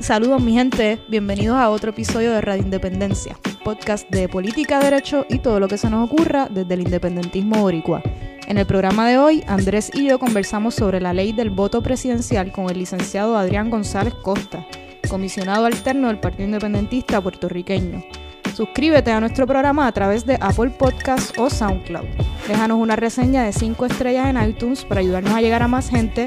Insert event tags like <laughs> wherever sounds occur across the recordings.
Saludos mi gente, bienvenidos a otro episodio de Radio Independencia, podcast de política, derecho y todo lo que se nos ocurra desde el independentismo boricua. En el programa de hoy, Andrés y yo conversamos sobre la ley del voto presidencial con el licenciado Adrián González Costa, comisionado alterno del Partido Independentista puertorriqueño. Suscríbete a nuestro programa a través de Apple Podcasts o SoundCloud. Déjanos una reseña de 5 estrellas en iTunes para ayudarnos a llegar a más gente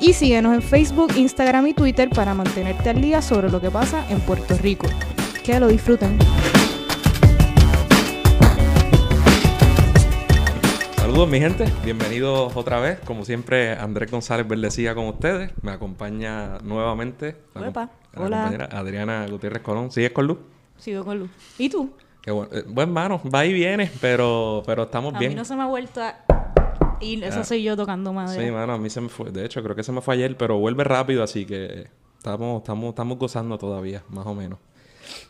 y síguenos en Facebook, Instagram y Twitter para mantenerte al día sobre lo que pasa en Puerto Rico. Que lo disfruten. Saludos mi gente, bienvenidos otra vez. Como siempre, Andrés González Verdecía con ustedes. Me acompaña nuevamente la, Uepa, la hola. compañera Adriana Gutiérrez Colón. ¿Sigues con luz? Sigo con Luz. ¿Y tú? Qué bueno. Eh, buen mano, va y viene, pero, pero estamos A bien. mí no se me ha vuelto a... Y eso Ah. soy yo tocando madera. Sí, mano, a mí se me fue. De hecho, creo que se me fue ayer, pero vuelve rápido, así que estamos, estamos, estamos gozando todavía, más o menos.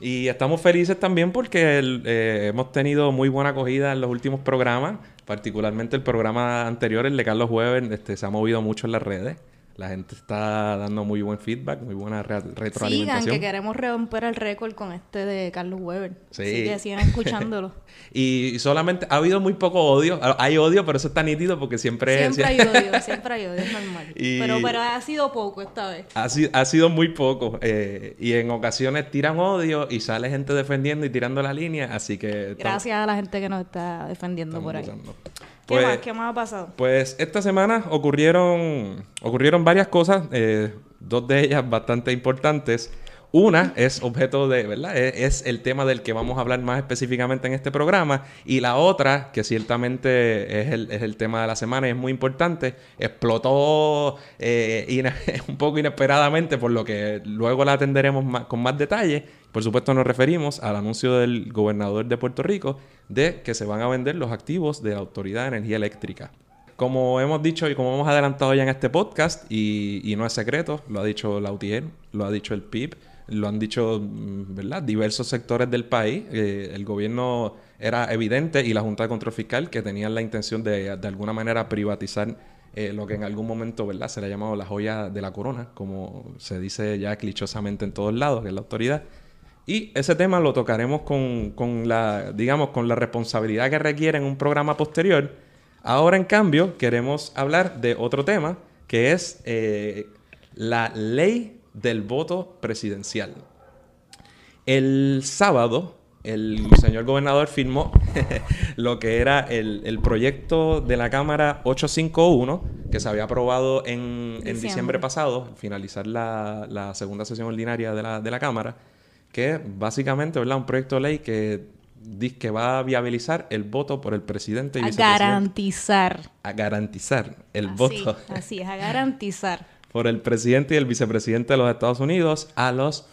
Y estamos felices también porque el- eh, hemos tenido muy buena acogida en los últimos programas, particularmente el programa anterior, el de Carlos Weber, este, se ha movido mucho en las redes. La gente está dando muy buen feedback, muy buena re- Sigan, retroalimentación. que queremos romper el récord con este de Carlos Weber. Sí. Así que sigan <laughs> escuchándolo. Y solamente ha habido muy poco odio. Ah, Hay odio, pero eso está nítido porque siempre... siempre hay odio, <laughs> siempre hay odio, es normal. Y- Pero, pero ha sido poco esta vez. Ha, si- ha sido muy poco. eh, y en ocasiones tiran odio y sale gente defendiendo y tirando la línea. Así que. Gracias a la gente que nos está defendiendo por ahí. Gozando. ¿Qué Pues, más? ¿Qué más ha pasado? pues esta semana ocurrieron, ocurrieron varias cosas. eh, dos de ellas bastante importantes. Una es objeto de, ¿verdad? Es, es el tema del que vamos a hablar más específicamente en este programa. Y la otra, que ciertamente es el, es el tema de la semana y es muy importante, explotó eh, <laughs> un poco inesperadamente, por lo que luego la atenderemos más- con más detalle. Por supuesto, nos referimos al anuncio del gobernador de Puerto Rico de que se van a vender los activos de la Autoridad de Energía Eléctrica. Como hemos dicho y como hemos adelantado ya en este podcast, y, y no es secreto, lo ha dicho la UTIER, lo ha dicho el PIB, lo han dicho mm, ¿verdad? diversos sectores del país. Eh, el gobierno era evidente y la Junta de Control Fiscal que tenían la intención de de alguna manera privatizar eh, lo que en algún momento ¿verdad? se le ha llamado la joya de la corona, como se dice ya clichosamente en todos lados, que es la autoridad. Y ese tema lo tocaremos con, con la, digamos, con la responsabilidad que requiere en un programa posterior. Ahora, en cambio, queremos hablar de otro tema, que es eh, la ley del voto presidencial. El sábado, el señor gobernador firmó <laughs> lo que era el, el proyecto de la Cámara 851, que se había aprobado en, en Diciembre. diciembre pasado, al finalizar la, la segunda sesión ordinaria de la, de la Cámara, que es básicamente ¿verdad? un proyecto de ley que dice que va a viabilizar el voto por el presidente y A vicepresidente. garantizar. A garantizar el Así, voto Así es, a <laughs> garantizar. por el presidente y el vicepresidente de los Estados Unidos a los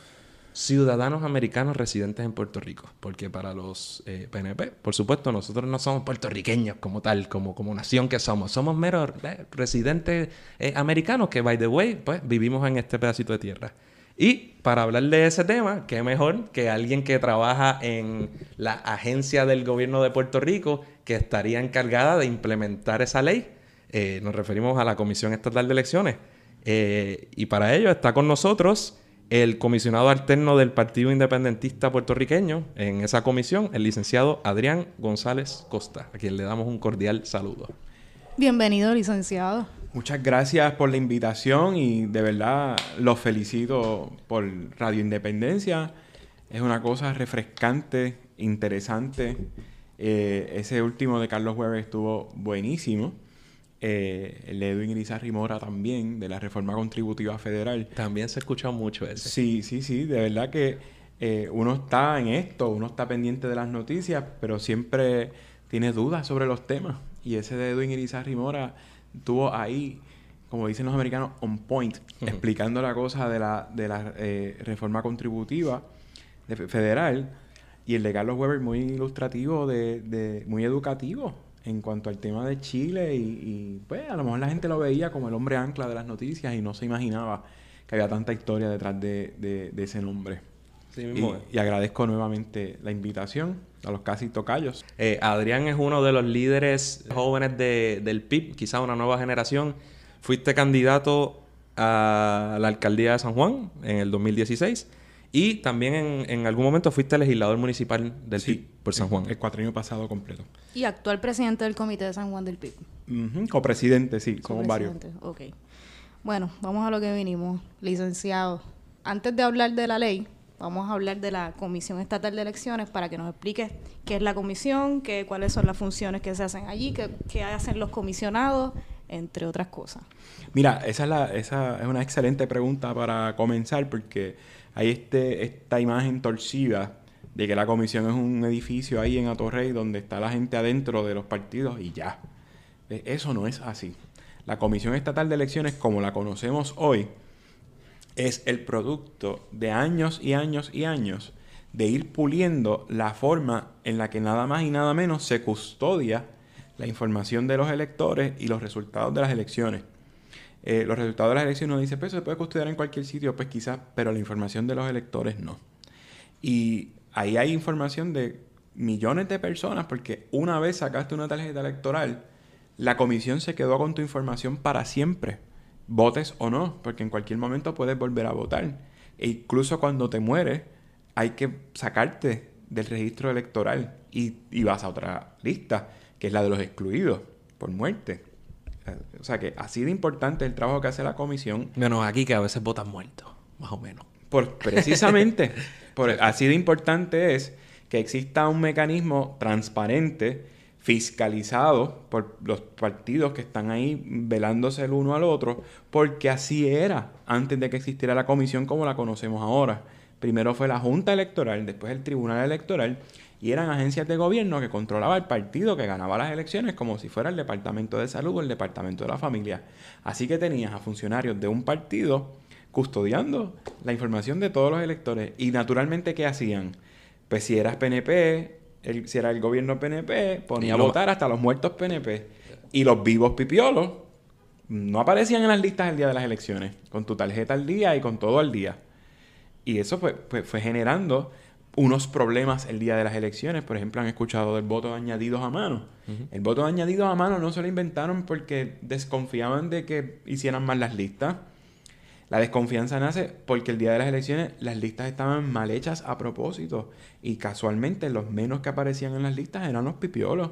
ciudadanos americanos residentes en Puerto Rico. Porque para los eh, PNP, por supuesto, nosotros no somos puertorriqueños como tal, como, como nación que somos. Somos meros eh, residentes eh, americanos que, by the way, pues vivimos en este pedacito de tierra. Y para hablar de ese tema, qué mejor que alguien que trabaja en la agencia del gobierno de Puerto Rico que estaría encargada de implementar esa ley. Eh, nos referimos a la Comisión Estatal de Elecciones. Eh, y para ello está con nosotros el comisionado alterno del Partido Independentista puertorriqueño en esa comisión, el licenciado Adrián González Costa, a quien le damos un cordial saludo. Bienvenido, licenciado. Muchas gracias por la invitación y de verdad los felicito por Radio Independencia. Es una cosa refrescante, interesante. Eh, ese último de Carlos Weber estuvo buenísimo. Eh, el de Edwin Irizarry Mora también, de la reforma contributiva federal. También se ha escuchado mucho ese. Sí, sí, sí, de verdad que eh, uno está en esto, uno está pendiente de las noticias, pero siempre tiene dudas sobre los temas. Y ese de Edwin Irizarry Mora tuvo ahí, como dicen los americanos, on point, explicando la cosa de la, de la eh, reforma contributiva de fe- federal. Y el de Carlos Weber muy ilustrativo, de, de- muy educativo en cuanto al tema de Chile. Y, y, pues a lo mejor la gente lo veía como el hombre ancla de las noticias y no se imaginaba que había tanta historia detrás de, de- de ese nombre. Sí Y, mismo es. y agradezco nuevamente la invitación a los casi tocayos. Eh, Adrián es uno de los líderes jóvenes de- del PIB, quizá una nueva generación. Fuiste candidato a la alcaldía de San Juan en el 2016 y también en, en algún momento fuiste legislador municipal del Sí, PIB por San Juan. El cuatrienio pasado completo. Y actual presidente del Comité de San Juan del PIB. Ujú, Copresidente, sí, somos varios. Ok. Bueno, vamos a lo que vinimos, licenciado. Antes de hablar de la ley, vamos a hablar de la Comisión Estatal de Elecciones para que nos expliques qué es la comisión, qué, cuáles son las funciones que se hacen allí, qué, qué hacen los comisionados, entre otras cosas. Mira, esa es, la, esa es una excelente pregunta para comenzar porque hay este, esta imagen torcida de que la comisión es un edificio ahí en Atorrey donde está la gente adentro de los partidos y ya. Eh, Eso no es así. La Comisión Estatal de Elecciones, como la conocemos hoy, es el producto de años y años y años de ir puliendo la forma en la que nada más y nada menos se custodia la información de los electores y los resultados de las elecciones. Eh, los resultados de las elecciones uno dice, pues se puede custodiar en cualquier sitio, pues quizás, pero la información de los electores no. Y ahí hay información de millones de personas, porque una vez sacaste una tarjeta electoral, la comisión se quedó con tu información para siempre, votes o no, porque en cualquier momento puedes volver a votar. E incluso cuando te mueres, hay que sacarte del registro electoral y, y vas a otra lista, que es la de los excluidos por muerte. O sea que así de importante es el trabajo que hace la comisión Menos aquí que a veces votan muertos, más o menos. por, precisamente, <laughs> por, así de importante es que exista un mecanismo transparente, fiscalizado por los partidos que están ahí velándose el uno al otro, porque así era antes de que existiera la comisión como la conocemos ahora. Primero fue la Junta Electoral, después el Tribunal Electoral, y eran agencias de gobierno que controlaba el partido que ganaba las elecciones como si fuera el Departamento de Salud o el Departamento de la Familia. Así que tenías a funcionarios de un partido custodiando la información de todos los electores. Y naturalmente, ¿qué hacían? Pues si eras PNP, el- si era el gobierno PNP, ponía Y a votar hasta los muertos PNP. Y los vivos pipiolos no aparecían en las listas el día de las elecciones, con tu tarjeta al día y con todo al día. Y eso fue, fue, fue generando unos problemas el día de las elecciones. Por ejemplo, han escuchado del voto de añadidos a mano. El voto de añadidos a mano no se lo inventaron porque desconfiaban de que hicieran mal las listas. La desconfianza nace porque el día de las elecciones las listas estaban mal hechas a propósito. Y casualmente los menos que aparecían en las listas eran los pipiolos.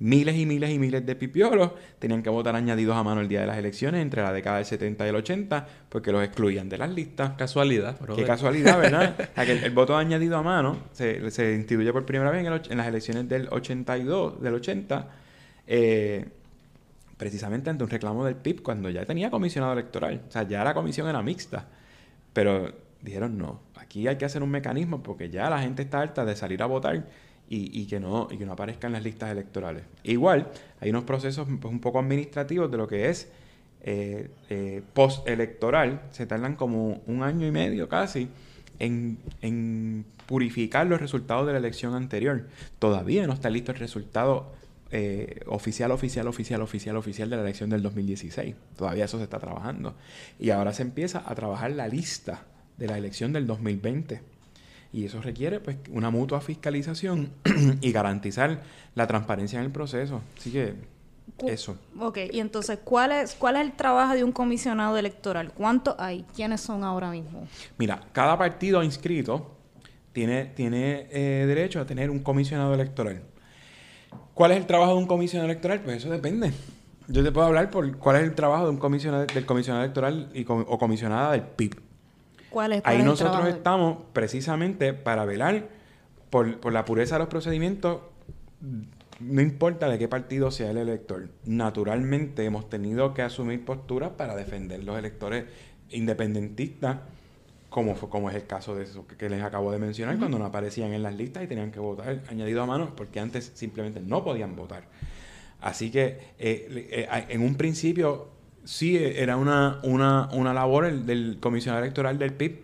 Miles y miles y miles de pipiolos tenían que votar añadidos a mano el día de las elecciones entre la década del 70 y el 80 porque los excluían de las listas. Casualidad, Qué casualidad, ¿verdad? <laughs> O sea, que el, el voto añadido a mano se, se instituye por primera vez en, el en las elecciones del 82, del 80, eh, precisamente ante un reclamo del PIB cuando ya tenía comisionado electoral. O sea, ya la comisión era mixta. Pero dijeron, no, aquí hay que hacer un mecanismo porque ya la gente está harta de salir a votar y, y que, no, y que no aparezcan las listas electorales. Igual, hay unos procesos pues, un poco administrativos de lo que es eh, eh, postelectoral. Se tardan como un año y medio casi en, en purificar los resultados de la elección anterior. Todavía no está listo el resultado eh, oficial, oficial, oficial, oficial, oficial de la elección del 2016. Todavía eso se está trabajando. Y ahora se empieza a trabajar la lista de la elección del 2020. Y eso requiere pues una mutua fiscalización <clears throat> y garantizar la transparencia en el proceso. Así que eso. Ok, y entonces, ¿cuál es, ¿cuál es el trabajo de un comisionado electoral? ¿Cuántos hay? ¿Quiénes son ahora mismo? Mira, cada partido inscrito tiene, tiene eh, derecho a tener un comisionado electoral. ¿Cuál es el trabajo de un comisionado electoral? Pues eso depende. Yo te puedo hablar por cuál es el trabajo de un comisionado, del comisionado electoral y com- o comisionada del PIB. ¿Cuál es, cuál Ahí es nosotros estamos precisamente para velar por, por la pureza de los procedimientos, no importa de qué partido sea el elector. Naturalmente hemos tenido que asumir posturas para defender los electores independentistas, como, fue, como es el caso de eso que, les acabo de mencionar, cuando no aparecían en las listas y tenían que votar añadido a mano, porque antes simplemente no podían votar. Así que eh, eh, en un principio sí era una, una, una labor el- del comisionado electoral del PIB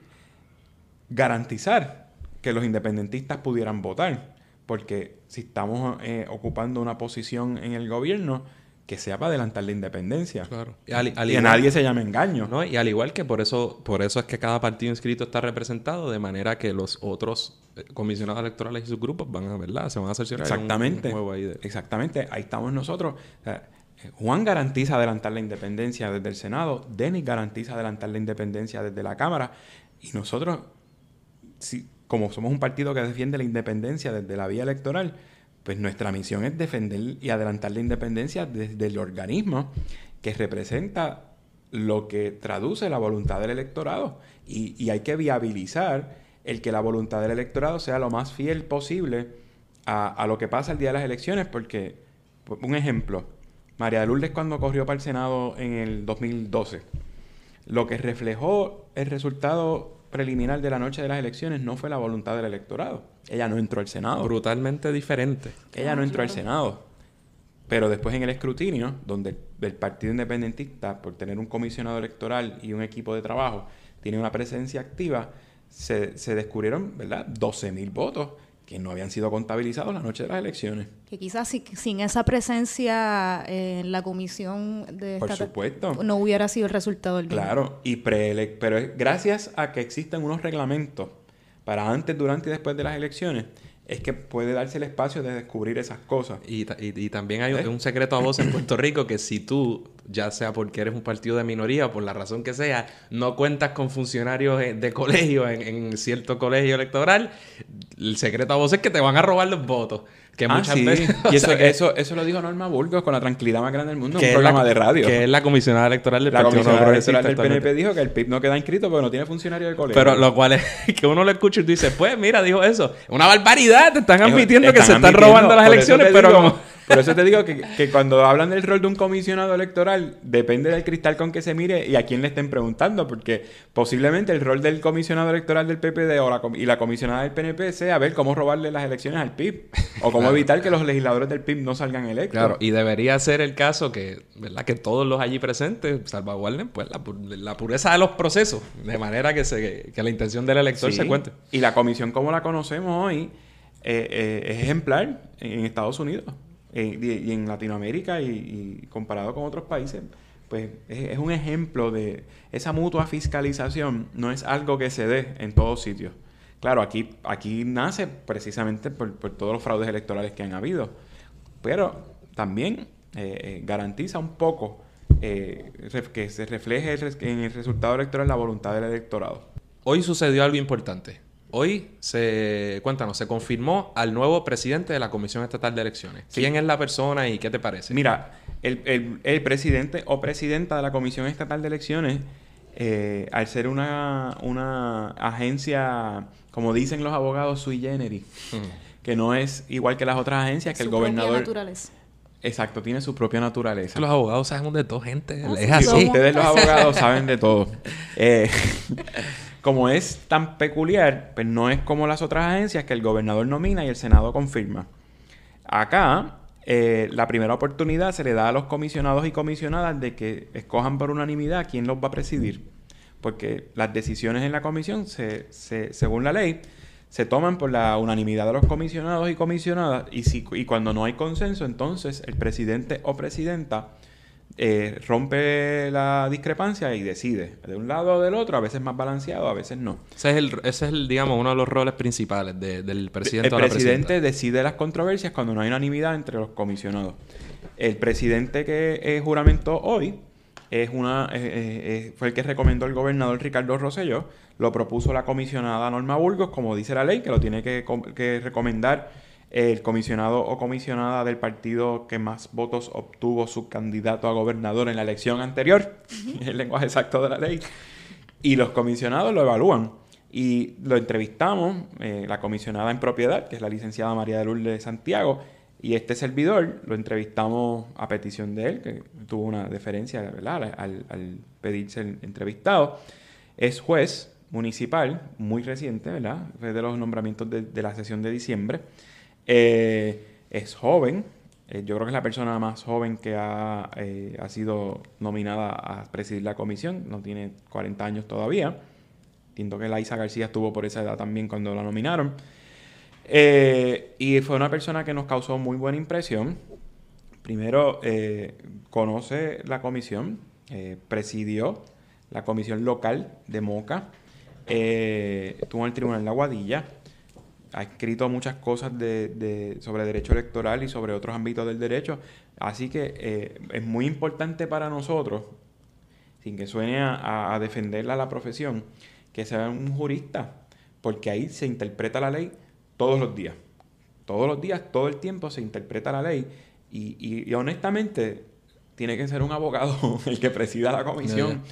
garantizar que los independentistas pudieran votar. Porque si estamos eh, ocupando una posición en el gobierno, que sea para adelantar la independencia. Claro. Y al- al y a igual- nadie se llame engaño. ¿no? Y al igual que por eso, por eso es que cada partido inscrito está representado, de manera que los otros eh, comisionados electorales y sus grupos van a, ¿verdad? Se van a cerciorar. Hay un- Exactamente. un juego ahí de- Exactamente. Ahí estamos nosotros. O sea, Juan garantiza adelantar la independencia desde el Senado, Denis garantiza adelantar la independencia desde la Cámara y nosotros, si, como somos un partido que defiende la independencia desde la vía electoral, pues nuestra misión es defender y adelantar la independencia desde el organismo que representa lo que traduce la voluntad del electorado. Y, hay que viabilizar el que la voluntad del electorado sea lo más fiel posible a, a lo que pasa el día de las elecciones, porque, un ejemplo, María de Lourdes cuando corrió para el Senado en el 2012, lo que reflejó el resultado preliminar de la noche de las elecciones no fue la voluntad del electorado. Ella no entró al Senado. Brutalmente diferente. Ella no entró al Senado. Pero después en el escrutinio, donde el Partido Independentista, por tener un comisionado electoral y un equipo de trabajo, tiene una presencia activa, se, se descubrieron, ¿verdad?, 12.000 votos que no habían sido contabilizados la noche de las elecciones. Que quizás sin esa presencia en la comisión de Por supuesto. no hubiera sido el resultado del Claro, y pre pero es gracias a que existen unos reglamentos para antes, durante y después de las elecciones, es que puede darse el espacio de descubrir esas cosas. Y, y, también hay ¿Eh? un secreto a voz en <coughs> Puerto Rico que si tú, ya sea porque eres un partido de minoría o por la razón que sea, no cuentas con funcionarios eh, de colegio en, en cierto colegio electoral, el secreto a voz es que te van a robar los votos. Que ah, muchas veces. <laughs> Y eso, eso, eso lo dijo Norma Burgos con la tranquilidad más grande del mundo en un programa de radio. Que es la comisionada electoral del la Partido comisionada electoral del PNP dijo que el PIB no queda inscrito porque no tiene funcionario de colegio. Pero lo cual es <laughs> que uno lo escucha y dice, pues mira, dijo eso. Una barbaridad, te están admitiendo que se están robando las elecciones, pero como. Por eso te digo que, que, cuando hablan del rol de un comisionado electoral, depende del cristal con que se mire y a quién le estén preguntando, porque posiblemente el rol del comisionado electoral del PPD o la, y la comisionada del PNP sea ver cómo robarle las elecciones al PIB o cómo evitar que los legisladores del PIB no salgan electos. Claro, y debería ser el caso que, ¿verdad? que todos los allí presentes salvaguarden pues, la, pureza de los procesos, de manera que, se, que la intención del elector se cuente. Y la comisión como la conocemos hoy eh, eh, es ejemplar en Estados Unidos y, en Latinoamérica y, comparado con otros países, pues es, un ejemplo de esa mutua fiscalización, no es algo que se dé en todos sitios. Claro, aquí, aquí nace precisamente por, todos los fraudes electorales que han habido, pero también eh, eh, garantiza un poco eh, que se refleje en el resultado electoral la voluntad del electorado. Hoy sucedió algo importante. Hoy se, cuéntanos, se confirmó al nuevo presidente de la Comisión Estatal de Elecciones. ¿Quién es la persona y qué te parece? Mira, el, presidente o presidenta de la Comisión Estatal de Elecciones, eh, al ser una, una, agencia, como dicen los abogados, sui generis, mm. que no es igual que las otras agencias, que el gobernador... naturaleza. Exacto, tiene su propia naturaleza. Los abogados saben de todo, gente. Ah, es así. Ustedes los abogados saben de todo. <laughs> Eh, <laughs> como es tan peculiar, pues no es como las otras agencias que el gobernador nomina y el Senado confirma. Acá, eh, la primera oportunidad se le da a los comisionados y comisionadas de que escojan por unanimidad quién los va a presidir. Porque las decisiones en la comisión, se, según la ley, se toman por la unanimidad de los comisionados y comisionadas. Y, si, y cuando no hay consenso, entonces el presidente o presidenta eh, rompe la discrepancia y decide de un lado o del otro, a veces más balanceado, a veces no. Ese es el, ese es el digamos, uno de los roles principales del presidente. El presidente decide las controversias cuando no hay unanimidad entre los comisionados. El presidente que eh, juramentó hoy es una eh, fue el que recomendó el gobernador Ricardo Rosselló, lo propuso la comisionada Norma Burgos, como dice la ley, que lo tiene que, que recomendar el comisionado o comisionada del partido que más votos obtuvo su candidato a gobernador en la elección anterior, <laughs> el lenguaje exacto de la ley, y los comisionados lo evalúan. Y lo entrevistamos, eh, la comisionada en propiedad, que es la licenciada María de Lourdes de Santiago, y este servidor lo entrevistamos a petición de él, que tuvo una deferencia ¿verdad? Al, al pedirse el entrevistado. Es juez municipal, muy reciente, ¿verdad? Fue de los nombramientos de, de la sesión de diciembre. Eh, es joven. Eh, yo creo que es la persona más joven que ha, eh, sido nominada a presidir la comisión. No tiene 40 años todavía. Entiendo que Laisa García estuvo por esa edad también cuando la nominaron. y fue una persona que nos causó muy buena impresión. Primero, conoce la comisión, presidió la comisión local de Moca, estuvo en el Tribunal de Aguadilla ha escrito muchas cosas de, de, sobre derecho electoral y sobre otros ámbitos del derecho. Así que eh, es muy importante para nosotros, sin que suene a, a defenderla la profesión, que sea un jurista, porque ahí se interpreta la ley todos los días. Todos los días, todo el tiempo se interpreta la ley y, y, honestamente tiene que ser un abogado <laughs> el que presida la comisión,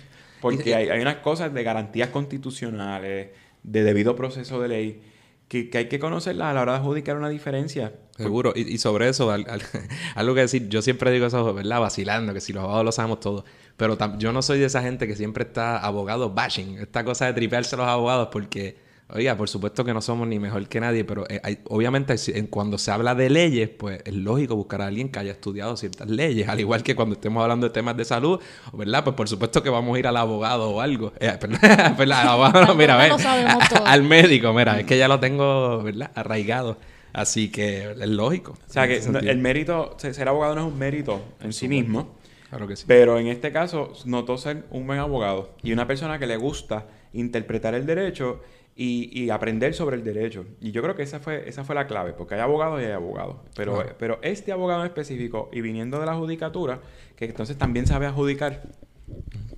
porque hay, hay unas cosas de garantías constitucionales, de debido proceso de ley, que, hay que conocerlas a la hora de adjudicar una diferencia. Seguro, y, sobre eso, <laughs> algo que decir, yo siempre digo eso, ¿verdad? Vacilando, que si los abogados lo sabemos todo. Pero yo no soy de esa gente que siempre está abogado bashing, esta cosa de tripearse a los abogados, porque Oiga, por supuesto que no somos ni mejor que nadie, pero eh, obviamente cuando se habla de leyes, pues es lógico buscar a alguien que haya estudiado ciertas leyes, al igual que cuando estemos hablando de temas de salud, ¿verdad? Pues por supuesto que vamos a ir al abogado o algo. <laughs> Eh, <laughs> al abogado, mira, a ver, <laughs> al médico, mira, es que ya lo tengo, ¿verdad? Arraigado. Así que es lógico. O sea, que el mérito, ser abogado no es un mérito en sí mismo. Claro que sí. Pero en este caso, notó ser un buen abogado y una persona que le gusta interpretar el derecho y, aprender sobre el derecho. Y yo creo que esa fue, esa fue la clave, porque hay abogados y hay abogados. Pero, pero este abogado en específico, y viniendo de la judicatura, que entonces también sabe adjudicar,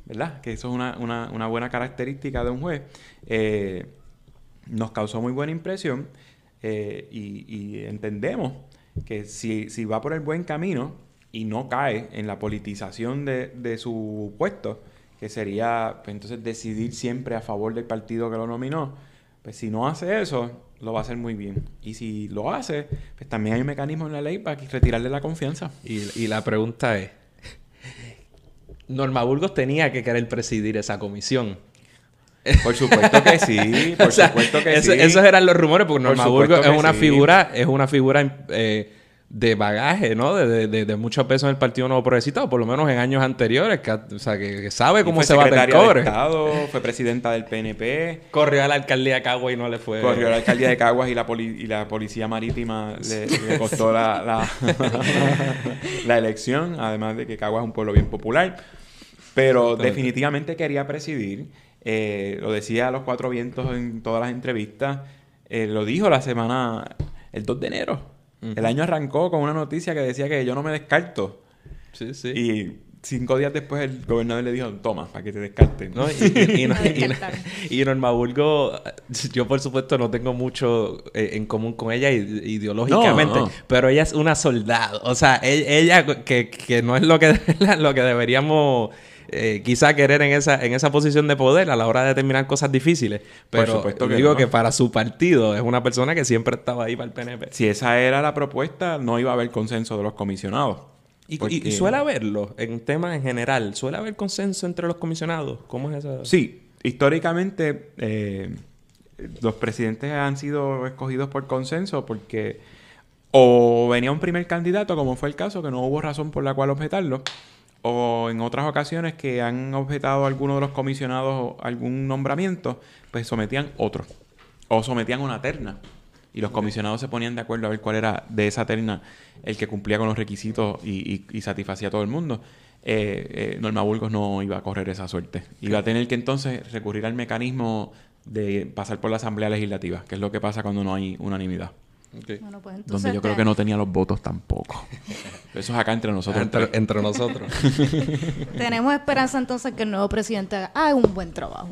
¿verdad? Que eso es una, una, una buena característica de un juez, eh, nos causó muy buena impresión eh, y, entendemos que si, si va por el buen camino y no cae en la politización de, de su puesto, que sería pues, entonces decidir siempre a favor del partido que lo nominó, pues si no hace eso, lo va a hacer muy bien. Y si lo hace, pues también hay un mecanismo en la ley para retirarle la confianza. Y, la pregunta es, Norma Burgos tenía que querer presidir esa comisión. Por supuesto que sí, <laughs> por supuesto que sí. Esos eran los rumores, porque Norma Burgos es una figura, es una figura eh, de bagaje, ¿no? De, de, de, mucho peso en el Partido Nuevo Progresista, o por lo menos en años anteriores, que, o sea, que, sabe cómo se va a cobre. Estado, fue presidenta del PNP. Corrió a la alcaldía de Caguas y no le fue. Corrió a la alcaldía de Caguas y la, y la policía marítima le, costó la, <laughs> la, elección, además de que Caguas es un pueblo bien popular. Pero definitivamente quería presidir. Eh, lo decía a los cuatro vientos en todas las entrevistas. Eh, lo dijo la semana, el 2 de enero el año arrancó con una noticia que decía que yo no me descarto. Sí, sí. Y cinco días después el gobernador le dijo, toma, para que te descarten. ¿No? Y, <laughs> <laughs> y, Norma Burgo, yo por supuesto no tengo mucho eh, en común con ella ideológicamente, pero ella es una soldado. O sea, e, ella, que, que, no es lo que, <laughs> lo que deberíamos eh, quizá querer en esa, en esa posición de poder a la hora de determinar cosas difíciles. Pero digo que para su partido es una persona que siempre estaba ahí para el PNP. Si esa era la propuesta, no iba a haber consenso de los comisionados. Y, suele haberlo en temas en general. ¿Suele haber consenso entre los comisionados? ¿Cómo es eso? Sí, históricamente eh, los presidentes han sido escogidos por consenso porque o venía un primer candidato, como fue el caso, que no hubo razón por la cual objetarlo, o en otras ocasiones que han objetado a alguno de los comisionados algún nombramiento, pues sometían otro. O sometían una terna. Y los comisionados se ponían de acuerdo a ver cuál era de esa terna el que cumplía con los requisitos y, satisfacía a todo el mundo. Eh, eh, Norma Burgos no iba a correr esa suerte. Iba a tener que entonces recurrir al mecanismo de pasar por la Asamblea Legislativa, que es lo que pasa cuando no hay unanimidad. Bueno, pues Donde yo creo que no tenía los votos tampoco. <laughs> Eso es acá entre nosotros. Entre, nosotros. <laughs> Tenemos esperanza entonces que el nuevo presidente haga un buen trabajo.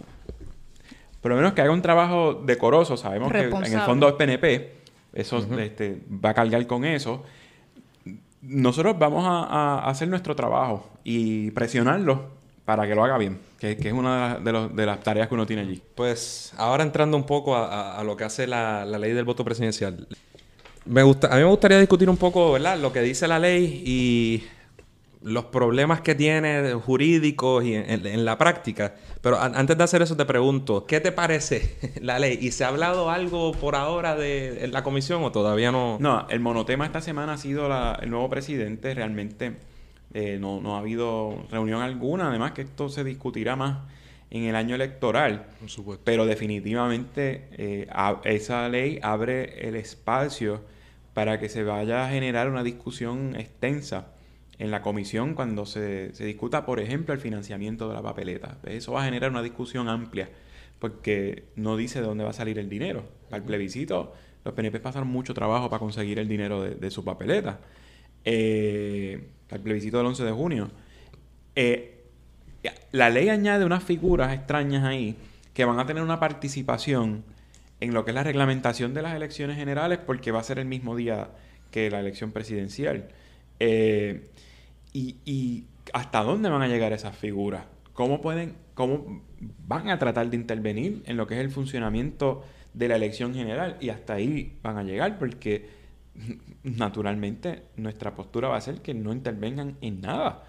Por lo menos que haga un trabajo decoroso. Sabemos que en el fondo es PNP. Eso este, va a cargar con eso. Nosotros vamos a, hacer nuestro trabajo y presionarlo para que lo haga bien, que, es una de, las tareas que uno tiene allí. Pues ahora entrando un poco a, lo que hace la, ley del voto presidencial. Me gusta, a mí me gustaría discutir un poco, ¿verdad? Lo que dice la ley y los problemas que tiene jurídicos y en, la práctica. Pero antes de hacer eso te pregunto, ¿qué te parece <laughs> la ley? ¿Y se ha hablado algo por ahora de la comisión o todavía no? No, el monotema esta semana ha sido el nuevo presidente. Realmente eh, no, no ha habido reunión alguna. Además que esto se discutirá más en el año electoral. Por supuesto. Pero definitivamente eh, esa ley abre el espacio para que se vaya a generar una discusión extensa en la comisión cuando se, se discuta, por ejemplo, el financiamiento de la papeleta. Eso va a generar una discusión amplia porque no dice de dónde va a salir el dinero. Para el plebiscito los PNP pasaron mucho trabajo para conseguir el dinero de, su papeleta. Eh, el plebiscito del 11 de junio. Eh, la ley añade unas figuras extrañas ahí que van a tener una participación en lo que es la reglamentación de las elecciones generales porque va a ser el mismo día que la elección presidencial. Eh, y, hasta dónde van a llegar esas figuras? ¿Cómo pueden, cómo van a tratar de intervenir en lo que es el funcionamiento de la elección general? Y hasta ahí van a llegar porque naturalmente nuestra postura va a ser que no intervengan en nada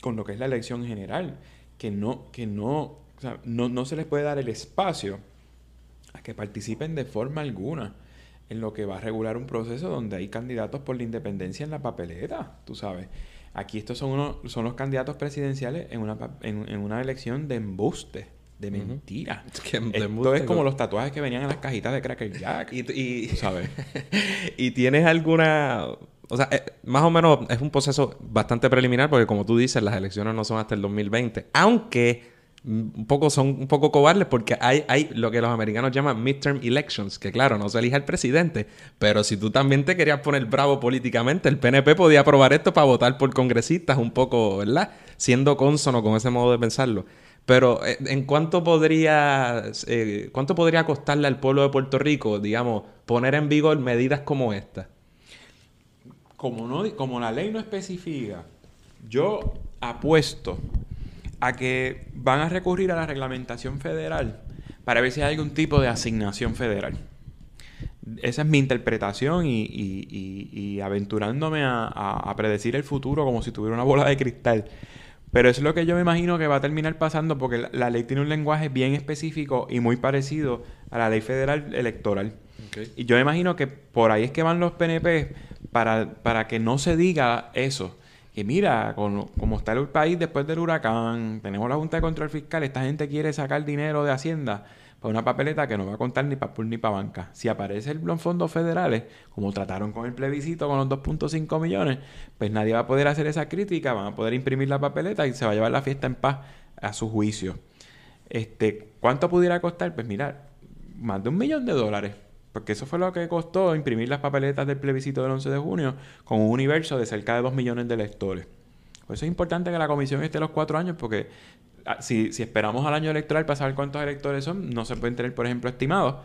con lo que es la elección general, que no, que no, no, no se les puede dar el espacio a que participen de forma alguna en lo que va a regular un proceso donde hay candidatos por la independencia en la papeleta, tú sabes. Aquí estos son, uno, son los candidatos presidenciales en una, en, una elección de embuste, de mentira. <laughs> Esto es como los tatuajes que venían en las cajitas de Cracker Jack. y, ¿sabes? <laughs> y tienes alguna... O sea, eh, más o menos es un proceso bastante preliminar porque como tú dices, las elecciones no son hasta el 2020. Aunque un poco son un poco cobardes porque hay, hay lo que los americanos llaman midterm elections, que claro, no se elige al presidente, pero si tú también te querías poner bravo políticamente, el PNP podía aprobar esto para votar por congresistas un poco, ¿verdad? Siendo consono con ese modo de pensarlo. Pero eh, ¿en cuánto podría, eh, cuánto podría costarle al pueblo de Puerto Rico, digamos, poner en vigor medidas como esta? Como, no, como la ley no especifica, yo apuesto a que van a recurrir a la reglamentación federal para ver si hay algún tipo de asignación federal. Esa es mi interpretación y, aventurándome a, predecir el futuro como si tuviera una bola de cristal. Pero eso es lo que yo me imagino que va a terminar pasando porque la, ley tiene un lenguaje bien específico y muy parecido a la ley federal electoral. Y yo me imagino que por ahí es que van los PNP para, para que no se diga eso. Que mira, como está el país después del huracán, tenemos la Junta de Control Fiscal, esta gente quiere sacar dinero de Hacienda para una papeleta que no va a contar ni para ni para banca. Si aparece los fondos federales, como trataron con el plebiscito con los 2.5 millones, pues nadie va a poder hacer esa crítica, van a poder imprimir la papeleta y se va a llevar la fiesta en paz a su juicio. Este, ¿Cuánto pudiera costar? Pues mira, más de un millón de dólares. Porque eso fue lo que costó imprimir las papeletas del plebiscito del 11 de junio con un universo de cerca de 2 millones de electores. Por eso es importante que la comisión esté los cuatro años, porque ah, si, esperamos al año electoral para saber cuántos electores son, no se pueden tener, por ejemplo, estimados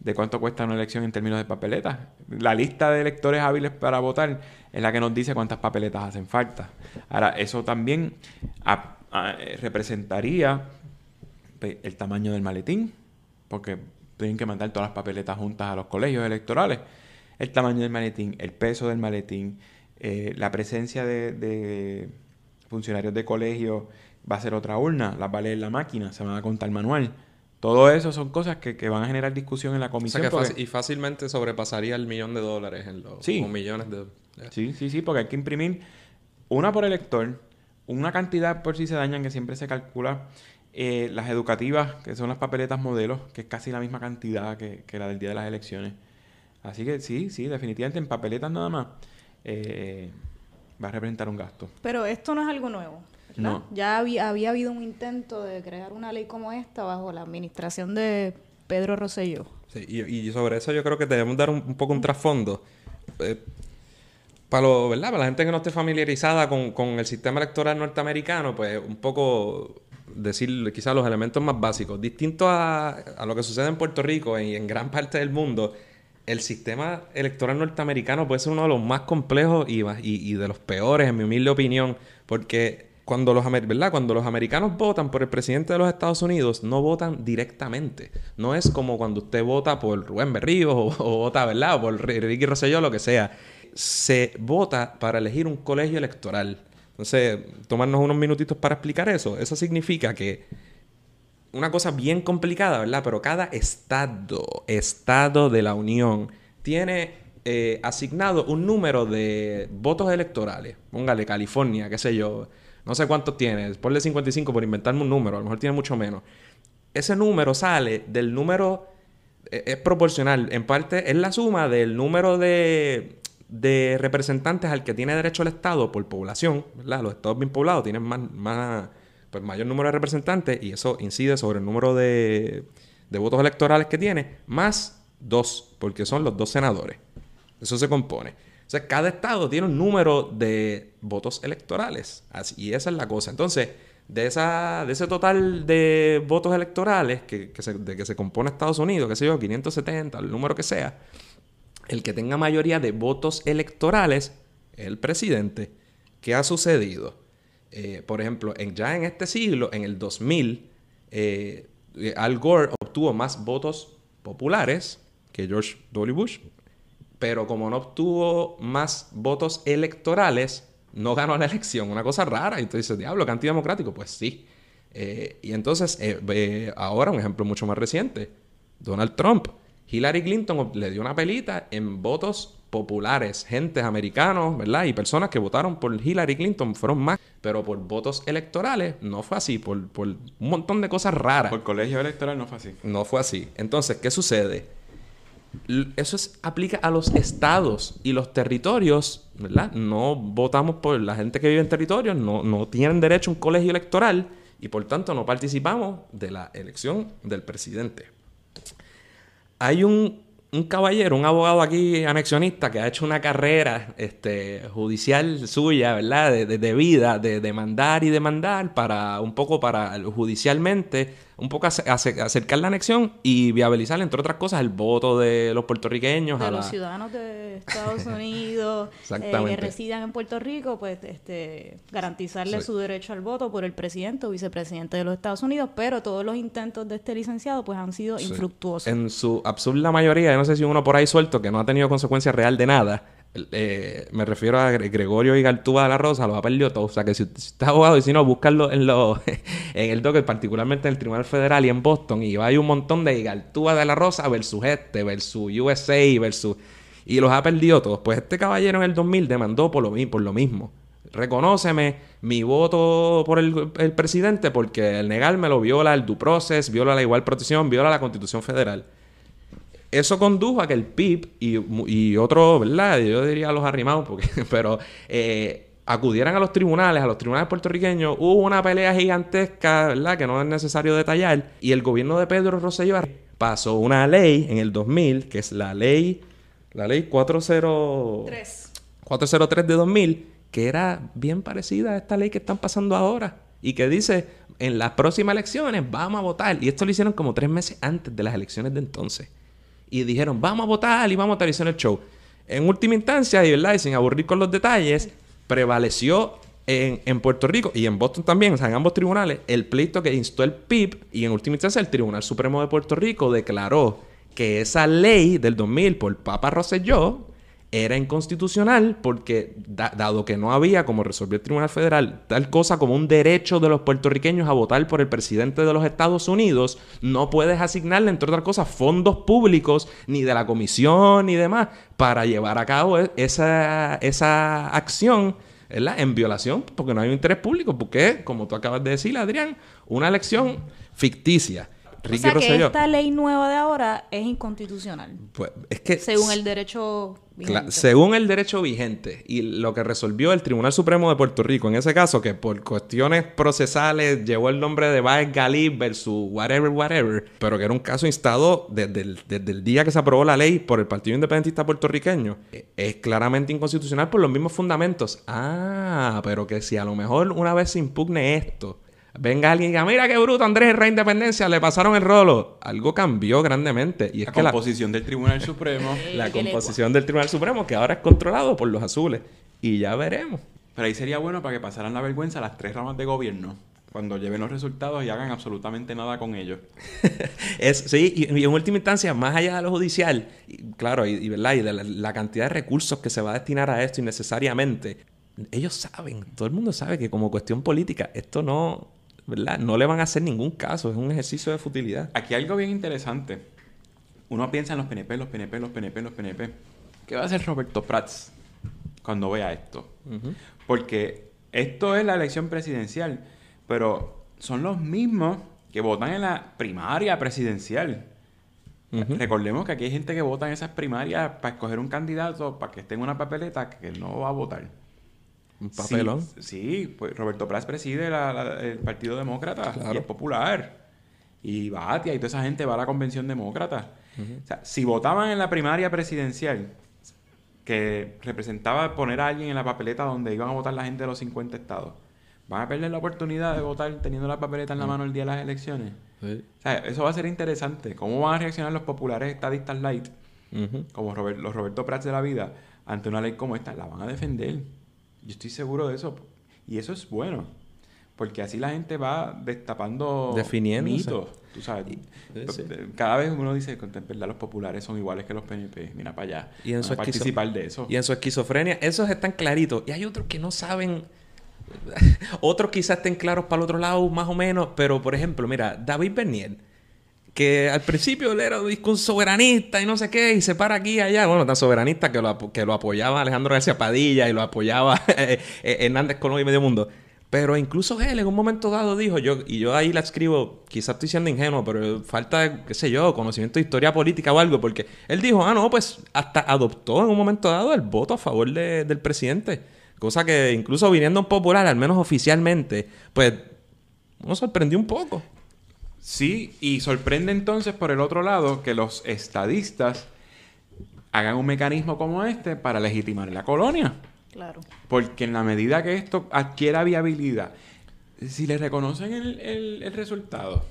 de cuánto cuesta una elección en términos de papeletas. La lista de electores hábiles para votar es la que nos dice cuántas papeletas hacen falta. Ahora, eso también representaría pues, el tamaño del maletín, porque tienen que mandar todas las papeletas juntas a los colegios electorales. El tamaño del maletín, el peso del maletín, eh, la presencia de, funcionarios de colegio va a ser otra urna, las va a leer la máquina, se van a contar manual. Todo eso son cosas que, van a generar discusión en la comisión. y fácilmente sobrepasaría el millón de dólares en los millones de... Sí, sí, sí, porque hay que imprimir una por elector, una cantidad por si se dañan que siempre se calcula eh, las educativas, que son las papeletas modelos, que es casi la misma cantidad que, la del día de las elecciones. Así que sí, sí, definitivamente en papeletas nada más eh, va a representar un gasto. Pero esto no es algo nuevo. No. Ya había, había habido un intento de crear una ley como esta bajo la administración de Pedro Rosselló. Sí, y, sobre eso yo creo que debemos dar un, poco un trasfondo. Eh, para, lo, ¿verdad? para la gente que no esté familiarizada con, con el sistema electoral norteamericano, pues un poco decir quizás los elementos más básicos. Distinto a, a, lo que sucede en Puerto Rico y en gran parte del mundo, el sistema electoral norteamericano puede ser uno de los más complejos y, y, de los peores, en mi humilde opinión, porque cuando los, ¿verdad? cuando los americanos votan por el presidente de los Estados Unidos, no votan directamente. No es como cuando usted vota por Rubén Berrío o, o vota, ¿verdad? O por Ricky Rosselló, lo que sea. Se vota para elegir un colegio electoral. Entonces, tomarnos unos minutitos para explicar eso. Eso significa que una cosa bien complicada, ¿verdad? Pero cada estado, estado de la Unión, tiene eh, asignado un número de votos electorales. Póngale California, qué sé yo. No sé cuántos tiene. Ponle 55 por inventarme un número. A lo mejor tiene mucho menos. Ese número sale del número... Eh, es proporcional. En parte es la suma del número de de representantes al que tiene derecho el Estado por población, ¿verdad? Los estados bien poblados tienen más, más pues mayor número de representantes y eso incide sobre el número de, de votos electorales que tiene, más Dos, porque son los dos senadores. Eso se compone. O sea, cada estado tiene un número de votos electorales. Y esa es la cosa. Entonces, de, esa, de ese total de votos electorales que, se, de que se compone Estados Unidos, que sé yo, 570, el número que sea, el que tenga mayoría de votos electorales es el presidente. ¿Qué ha sucedido? Eh, por ejemplo, ya en este siglo, en el 2000, eh, Al Gore obtuvo más votos populares que George W. Bush, pero como no obtuvo más votos electorales, no ganó la elección. Una cosa rara. Y tú dices, diablo, que antidemocrático. Pues sí. Eh, y entonces, ahora un ejemplo mucho más reciente, Donald Trump. Hillary Clinton le dio una pelita en votos populares, gentes americanos, ¿verdad? Y personas que votaron por Hillary Clinton fueron más, pero por votos electorales no fue así, por, un montón de cosas raras. Por colegio electoral no fue así. No fue así. Entonces, ¿qué sucede? Eso aplica a los estados y los territorios, ¿verdad? No votamos por la gente que vive en territorios, no, no tienen derecho a un colegio electoral y por tanto no participamos de la elección del presidente. Hay un un caballero, un abogado aquí anexionista que ha hecho una carrera este, judicial suya, ¿verdad? De, de, de vida, de demandar y demandar para un poco para judicialmente un poco acercar la anexión y viabilizar, entre otras cosas, el voto de los puertorriqueños. De los ciudadanos de Estados <laughs> Unidos eh, que residan en Puerto Rico, pues este, garantizarle su derecho al voto por el presidente o vicepresidente de los Estados Unidos, pero todos los intentos de este licenciado pues han sido infructuosos. En su absurda mayoría, yo no sé si uno por ahí suelto que no ha tenido consecuencia real de nada, eh, me refiero a Gregorio y Galtúa de la Rosa, lo ha perdido todo. O sea que si, usted es abogado y si no, búscalo en, lo, <laughs> en el docket, particularmente en el Tribunal Federal y en Boston. Y hay un montón de Galtúa de la Rosa versus este, versus USA, versus. Y los ha perdido todos. Pues este caballero en el 2000 demandó por lo, por lo mismo. Reconóceme mi voto por el, presidente porque el negármelo viola el due process, viola la igual protección, viola la Constitución Federal. Eso condujo a que el PIB y, y otros, ¿verdad? Yo diría los arrimados, porque, <laughs> pero eh, acudieran a los tribunales, a los tribunales puertorriqueños. Hubo una pelea gigantesca, ¿verdad? Que no es necesario detallar. Y el gobierno de Pedro Rosselló pasó una ley en el 2000, que es la ley, la ley 403, 403 de 2000, que era bien parecida a esta ley que están pasando ahora. Y que dice, en las próximas elecciones vamos a votar. Y esto lo hicieron como tres meses antes de las elecciones de entonces y dijeron, vamos a votar y vamos a y el show. En última instancia, y, ¿verdad? y sin aburrir con los detalles, prevaleció en, en, Puerto Rico y en Boston también, o sea, en ambos tribunales, el pleito que instó el PIB y en última instancia el Tribunal Supremo de Puerto Rico declaró que esa ley del 2000 por Papa Rosselló era inconstitucional porque, dado que no había, como resolvió el Tribunal Federal, tal cosa como un derecho de los puertorriqueños a votar por el presidente de los Estados Unidos, no puedes asignarle, entre otras cosas, fondos públicos, ni de la comisión, ni demás, para llevar a cabo e, esa, esa acción. En violación, porque no hay un interés público, porque, como tú acabas de decir, Adrián, una elección ficticia o sea que esta ley nueva de ahora es inconstitucional. Pues es que según el derecho vigente. según el derecho vigente y lo que resolvió el Tribunal Supremo de Puerto Rico en ese caso que por cuestiones procesales llevó el nombre de Baez Galip versus whatever whatever, pero que era un caso instado desde el, desde el día que se aprobó la ley por el Partido Independentista puertorriqueño, es claramente inconstitucional por los mismos fundamentos. Ah, pero que si a lo mejor una vez se impugne esto venga alguien y diga, mira qué bruto, Andrés, rey independencia, le pasaron el rolo. Algo cambió grandemente. Y es la que composición del Tribunal Supremo. <laughs> la composición del Tribunal Supremo, que ahora es controlado por los azules. Y ya veremos. Pero ahí sería bueno para que pasaran la vergüenza las tres ramas de gobierno. Cuando lleven los resultados y hagan absolutamente nada con ellos. <laughs> es, sí, y, en última instancia, más allá de lo judicial, claro, y, ¿verdad? y de la, la cantidad de recursos que se va a destinar a esto innecesariamente, ellos saben, todo el mundo sabe que como cuestión política, esto no, ¿verdad? No le van a hacer ningún caso, es un ejercicio de futilidad. Aquí hay algo bien interesante. Uno piensa en los PNP, los PNP, los PNP, los PNP. ¿Qué va a hacer Roberto Prats cuando vea esto? Porque esto es la elección presidencial, pero son los mismos que votan en la primaria presidencial. Recordemos que aquí hay gente que vota en esas primarias para escoger un candidato, para que esté en una papeleta que no va a votar. Un papelón. Sí, pues Roberto Prats preside el Partido Demócrata y es popular. y Batia y toda esa gente va a la convención demócrata. O sea, si votaban en la primaria presidencial, que representaba poner a alguien en la papeleta donde iban a votar la gente de los 50 estados, van a perder la oportunidad de votar teniendo la papeleta en la mano el día de las elecciones. Sí. O sea, eso va a ser interesante. ¿Cómo van a reaccionar los populares estadistas light, Ujú. como Robert- los Roberto Prats de la vida, ante una ley como esta? La van a defender. Yo estoy seguro de eso. Y eso es bueno. Porque así la gente va destapando mitos. Tú sabes. sí. Cada vez uno dice que en verdad los populares son iguales que los PNP. Mira para allá. Y en Van su a participar de eso. Y en su esquizofrenia, esos están claritos. Y hay otros que no saben. <laughs> otros quizás estén claros para el otro lado, más o menos. Pero, por ejemplo, mira, David Bernier, que al principio él era un soberanista y no sé qué, y se para aquí y allá. Bueno, tan soberanista que lo, que lo apoyaba Alejandro García Padilla y lo apoyaba <laughs> eh, eh, Hernández Colón y Medio Mundo. Pero incluso él en un momento dado dijo, yo, y yo ahí la escribo, quizás estoy siendo ingenuo, pero falta, qué sé yo, conocimiento de historia política o algo, porque él dijo, ah, no, pues hasta adoptó en un momento dado el voto a favor de- del presidente. Cosa que incluso viniendo un popular, al menos oficialmente, pues uno sorprendió un poco. Sí, y sorprende entonces por el otro lado que los estadistas hagan un mecanismo como este para legitimar la colonia. Claro. Porque en la medida que esto adquiera viabilidad, si le reconocen el, el- el resultado,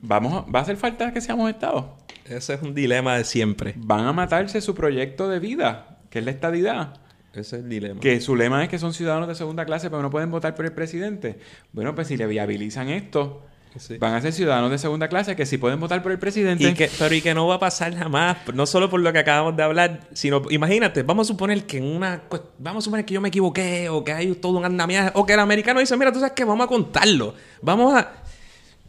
vamos a- va a hacer falta que seamos estados. Ese es un dilema de siempre. Van a matarse su proyecto de vida, que es la estadidad. Ese es el dilema. Que su lema es que son ciudadanos de segunda clase, pero no pueden votar por el presidente. Bueno, pues si le viabilizan esto, Sí. van a ser ciudadanos de segunda clase que sí pueden votar por el presidente. Y que, pero y que no va a pasar jamás, no solo por lo que acabamos de hablar, sino, imagínate, vamos a suponer que en una, vamos a suponer que yo me equivoqué, o que hay todo un andamiaje, o que el americano dice, mira, tú sabes que vamos a contarlo, vamos a...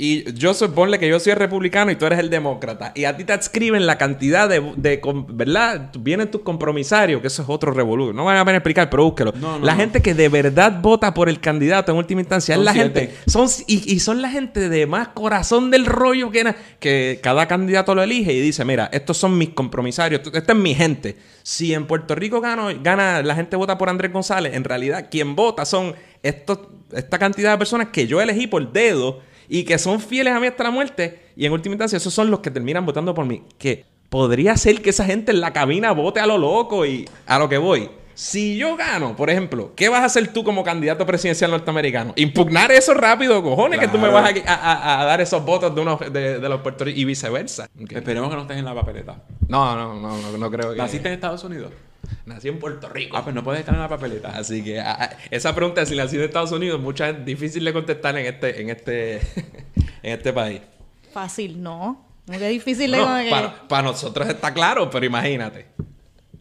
Y yo suponle que yo soy el republicano y tú eres el demócrata. Y a ti te adscriben la cantidad de, de ¿verdad? Vienen tus compromisarios, que eso es otro revolú. No van a venir a explicar, pero búsquelo. No, no, la no. gente que de verdad vota por el candidato en última instancia Son es la siete. gente son, y, y son la gente de más corazón del rollo que, que cada candidato lo elige y dice, mira, estos son mis compromisarios, esta es mi gente. Si en Puerto Rico gano, gana, la gente vota por Andrés González, en realidad quien vota son estos, esta cantidad de personas que yo elegí por dedo y que son fieles a mí hasta la muerte. Y en última instancia, esos son los que terminan votando por mí. Que podría ser que esa gente en la cabina vote a lo loco y a lo que voy. Si yo gano, por ejemplo, ¿qué vas a hacer tú como candidato presidencial norteamericano? Impugnar eso rápido, cojones, que tú me vas a, a- a dar esos votos de, unos, de, de los puertorriqueños y viceversa. Esperemos que no estés en la papeleta. No, no, no, no, no creo que... ¿Naciste en Estados Unidos? Nací en Puerto Rico. Ah, pues no puedes estar en la papeleta. Así que a- a- esa pregunta si nací en Estados Unidos, mucha es difícil de contestar en este, en este, <laughs> en este país. Fácil, no. Que difícil de No, para, para nosotros está claro, pero imagínate.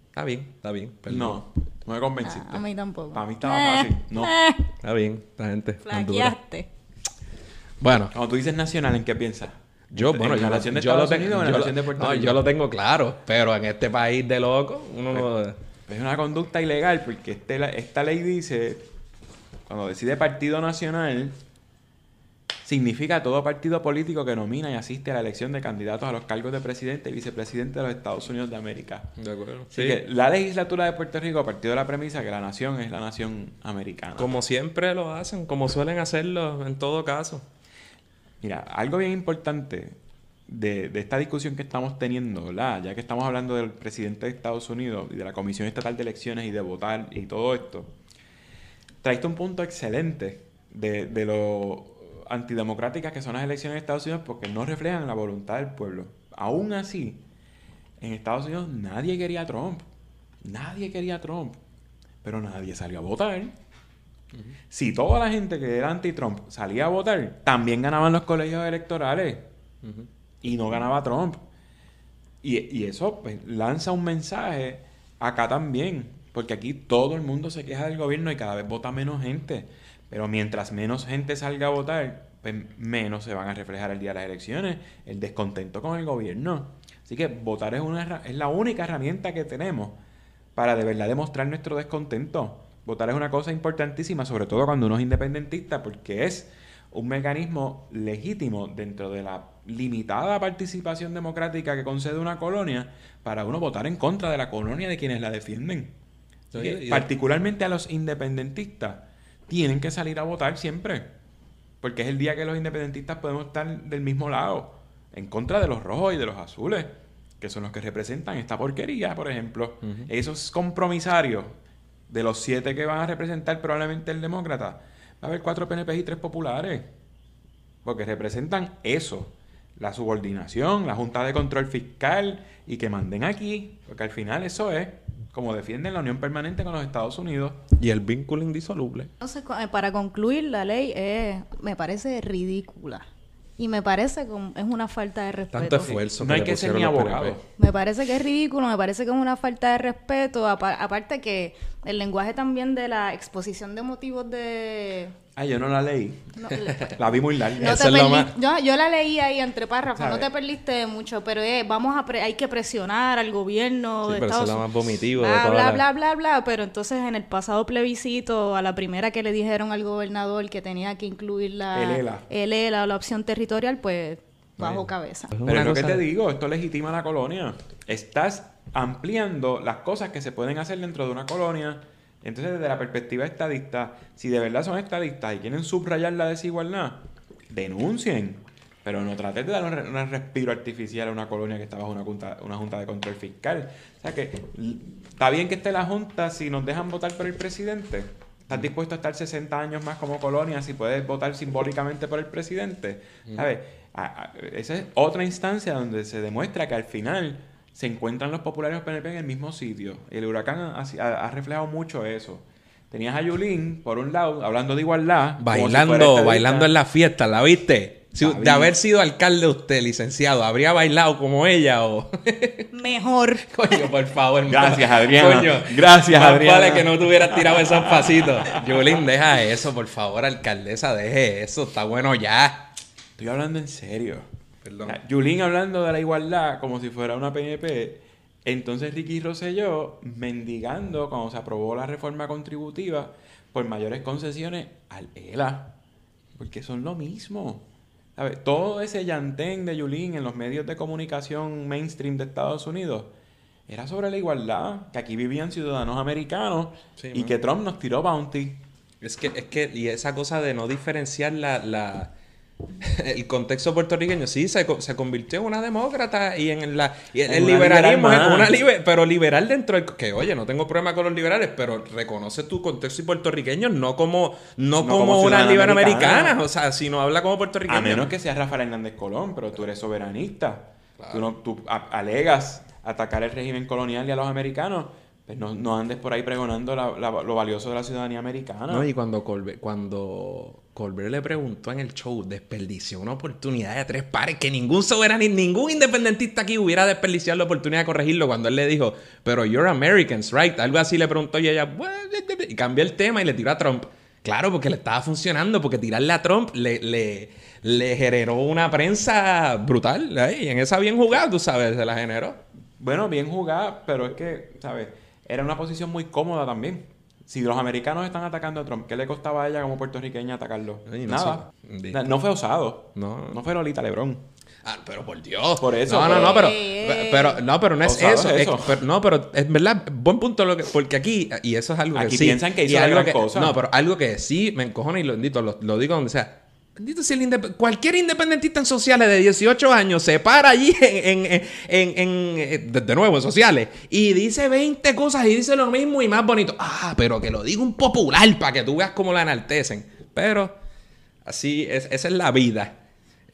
Está bien, está bien. perdón. No, no me convenciste. Ah, a mí tampoco. Para mí estaba fácil. No. eh, Está bien, esta gente. Flaqueaste. Bueno, Cuando tú dices nacional, ¿en qué piensas? Yo, ¿En bueno, la yo, lo- nación de yo lo tengo, Unidos yo lo- nación de Puerto no, Rico? yo lo tengo claro, pero en este país de loco, uno no... Es una conducta ilegal porque este, esta ley dice, cuando decide partido nacional, significa todo partido político que nomina y asiste a la elección de candidatos a los cargos de presidente y vicepresidente de los Estados Unidos de América. De acuerdo. Así que la legislatura de Puerto Rico partió de la premisa que la nación es la nación americana. Como siempre lo hacen, como suelen hacerlo en todo caso. Mira, algo bien importante de, esta discusión que estamos teniendo. Ya que estamos hablando del presidente de Estados Unidos y de la Comisión Estatal de Elecciones y de votar y todo esto, traiste un punto excelente de, de lo antidemocráticas que son las elecciones de Estados Unidos porque no reflejan la voluntad del pueblo. Aún así, en Estados Unidos nadie quería a Trump. Nadie quería a Trump. Pero nadie salió a votar. Si toda la gente que era anti-Trump salía a votar, también ganaban los colegios electorales. Y no ganaba Trump. Y, y eso pues, lanza un mensaje acá también. Porque aquí todo el mundo se queja del gobierno y cada vez vota menos gente. Pero mientras menos gente salga a votar, pues menos se van a reflejar el día de las elecciones el descontento con el gobierno. Así que votar es, una, es la única herramienta que tenemos para de verdad demostrar nuestro descontento. Votar es una cosa importantísima, sobre todo cuando uno es independentista, porque es un mecanismo legítimo dentro de la limitada participación democrática que concede una colonia para uno votar en contra de la colonia de quienes la defienden. Particularmente a los independentistas, tienen que salir a votar siempre. porque es el día que los independentistas podemos estar del mismo lado, en contra de los rojos y de los azules, que son los que representan esta porquería, por ejemplo. Esos compromisarios de los siete que van a representar probablemente el demócrata, va a haber cuatro PNP y tres populares, porque representan eso la subordinación, la Junta de Control Fiscal y que manden aquí, porque al final eso es como defienden la unión permanente con los Estados Unidos. Y el vínculo indisoluble. Entonces, eh, para concluir, la ley es, me parece ridícula. Y me parece que es una falta de respeto. Tanto esfuerzo. No hay que ser ni abogado. Me parece que es ridículo, me parece que es una falta de respeto. aparte que el lenguaje también de la exposición de motivos de Ah, yo no la leí. <laughs> la vi muy larga. yo, la leí ahí entre párrafos, no te perdiste mucho, pero eh, vamos a hay que presionar al gobierno de pero Estados más vomitivo bla, bla, bla, bla, bla, pero entonces en el pasado plebiscito, a la primera que le dijeron al gobernador que tenía que incluir la el ELA, o la opción territorial, pues bajo cabeza. Pero es lo que te digo, esto legitima la colonia. Estás ampliando las cosas que se pueden hacer dentro de una colonia entonces, desde la perspectiva estadista, si de verdad son estadistas y quieren subrayar la desigualdad, denuncien. Pero no traten de dar un, respiro artificial a una colonia que está bajo una junta, una junta de control fiscal. O sea que está bien que esté la junta si nos dejan votar por el presidente. ¿Estás dispuesto a estar 60 años más como colonia si puedes votar simbólicamente por el presidente? ¿Sabes? esa es otra instancia donde se demuestra que al final se encuentran los populares PNP en el mismo sitio. El huracán ha, reflejado mucho eso. Tenías a Yulín, por un lado, hablando de igualdad. Bailando, bailando en la fiesta, ¿la viste? de haber sido alcalde usted, licenciado, ¿habría bailado como ella o...? <laughs> Mejor. Coño, por favor. Gracias, Adriana. Coño, gracias, Adriana. vale que no te hubieras tirado esos pasitos. Yulín, deja eso, por favor, alcaldesa, deje eso. Está bueno ya. Estoy hablando en serio. Yulín hablando de la igualdad como si fuera una PNP. Entonces Ricky Rosselló mendigando cuando se aprobó la reforma contributiva por mayores concesiones al ELA. Porque son lo mismo. Todo ese llantén de Yulín en los medios de comunicación mainstream de Estados Unidos era sobre la igualdad, que aquí vivían ciudadanos americanos y que Trump nos tiró bounty. Es que, es que, y esa cosa de no diferenciar la <laughs> el contexto puertorriqueño sí se, se, convirtió en una demócrata y en la el liberalismo es una pero liberal dentro del que oye no tengo problema con los liberales pero reconoce tu contexto puertorriqueño no como no, como, una liberal americana. o sea si no habla como puertorriqueño. A menos que sea Rafael Hernández Colón pero tú eres soberanista. Tú no tú alegas atacar el régimen colonial y a los americanos pues no, no andes por ahí pregonando lo valioso de la ciudadanía americana. No y cuando cuando Colbert le preguntó en el show, desperdició una oportunidad de tres pares que ningún soberano, ningún independentista aquí hubiera desperdiciado la oportunidad de corregirlo cuando él le dijo, pero you're Americans, right? Algo así le preguntó y ella, y cambió el tema y le tiró a Trump. Claro, porque le estaba funcionando, porque tirarle a Trump le, generó una prensa brutal. Y en esa bien jugada, tú sabes, se la generó. Bueno, bien jugada, pero es que, ¿sabes? Era una posición muy cómoda también. Si los americanos están atacando a Trump, ¿qué le costaba a ella como puertorriqueña atacarlo? Nada. no fue osado. No. No fue Lolita Lebrón. Ah, pero por Dios. Por eso. No, no, no, pero, pero, no, pero no es eso. no, pero es verdad, buen punto lo que, porque aquí, y eso es algo que aquí piensan que hizo algo que, cosa. No, pero algo que sí me encojona y lo, lo, lo digo donde sea. Bendito sea el Cualquier independentista en sociales de 18 años se para allí <laughs> en, en, en, de, nuevo, en sociales y dice 20 cosas y dice lo mismo y más bonito. Ah, pero que lo diga un popular para que tú veas cómo la enaltecen. Pero así, es, esa es la vida.